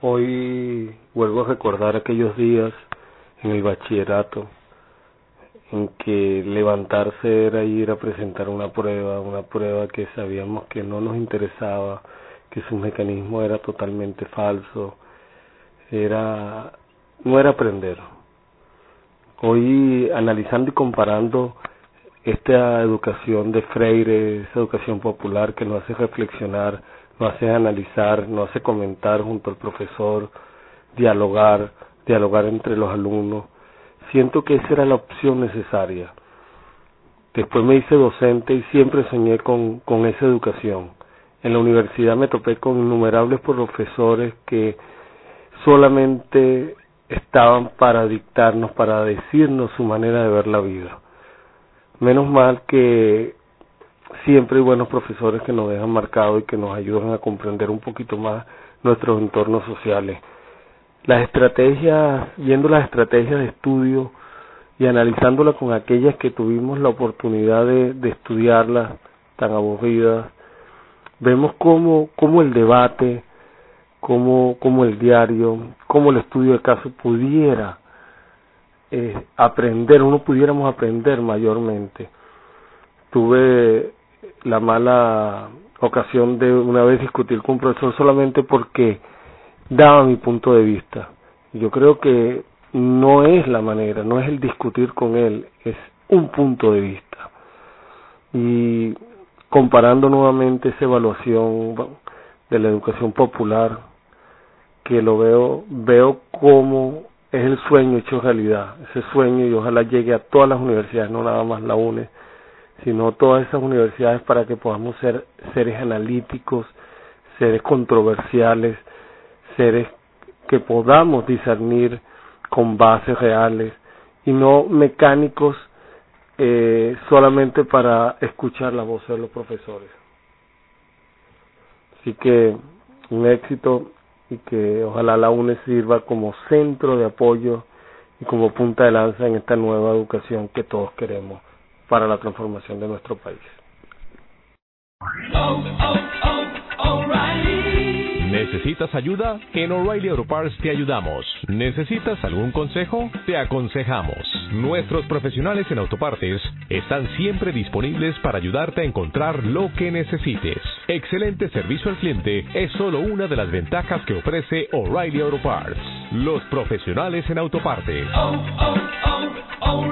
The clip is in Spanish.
Hoy vuelvo a recordar aquellos días en el bachillerato en que levantarse era ir a presentar una prueba, una prueba que sabíamos que no nos interesaba, que su mecanismo era totalmente falso, era no era aprender. Hoy analizando y comparando esta educación de Freire, esa educación popular que nos hace reflexionar, nos hace analizar, nos hace comentar junto al profesor, dialogar, dialogar entre los alumnos, siento que esa era la opción necesaria. Después me hice docente y siempre soñé con, con esa educación. En la universidad me topé con innumerables profesores que solamente estaban para dictarnos, para decirnos su manera de ver la vida. Menos mal que siempre hay buenos profesores que nos dejan marcados y que nos ayudan a comprender un poquito más nuestros entornos sociales las estrategias, viendo las estrategias de estudio y analizándolas con aquellas que tuvimos la oportunidad de, de estudiarlas tan aburridas, vemos cómo, cómo el debate, cómo, cómo el diario, cómo el estudio de caso pudiera eh, aprender, uno pudiéramos aprender mayormente. Tuve la mala ocasión de una vez discutir con un profesor solamente porque daba mi punto de vista. Yo creo que no es la manera, no es el discutir con él, es un punto de vista. Y comparando nuevamente esa evaluación de la educación popular, que lo veo, veo como es el sueño hecho realidad, ese sueño y ojalá llegue a todas las universidades, no nada más la UNE, sino todas esas universidades para que podamos ser seres analíticos, seres controversiales, seres que podamos discernir con bases reales y no mecánicos eh, solamente para escuchar la voz de los profesores. Así que un éxito y que ojalá la UNE sirva como centro de apoyo y como punta de lanza en esta nueva educación que todos queremos para la transformación de nuestro país. Oh, oh, ¿Necesitas ayuda? En O'Reilly Auto Parts te ayudamos. ¿Necesitas algún consejo? Te aconsejamos. Nuestros profesionales en autopartes están siempre disponibles para ayudarte a encontrar lo que necesites. Excelente servicio al cliente es solo una de las ventajas que ofrece O'Reilly Auto Parts. Los profesionales en autopartes. Oh, oh,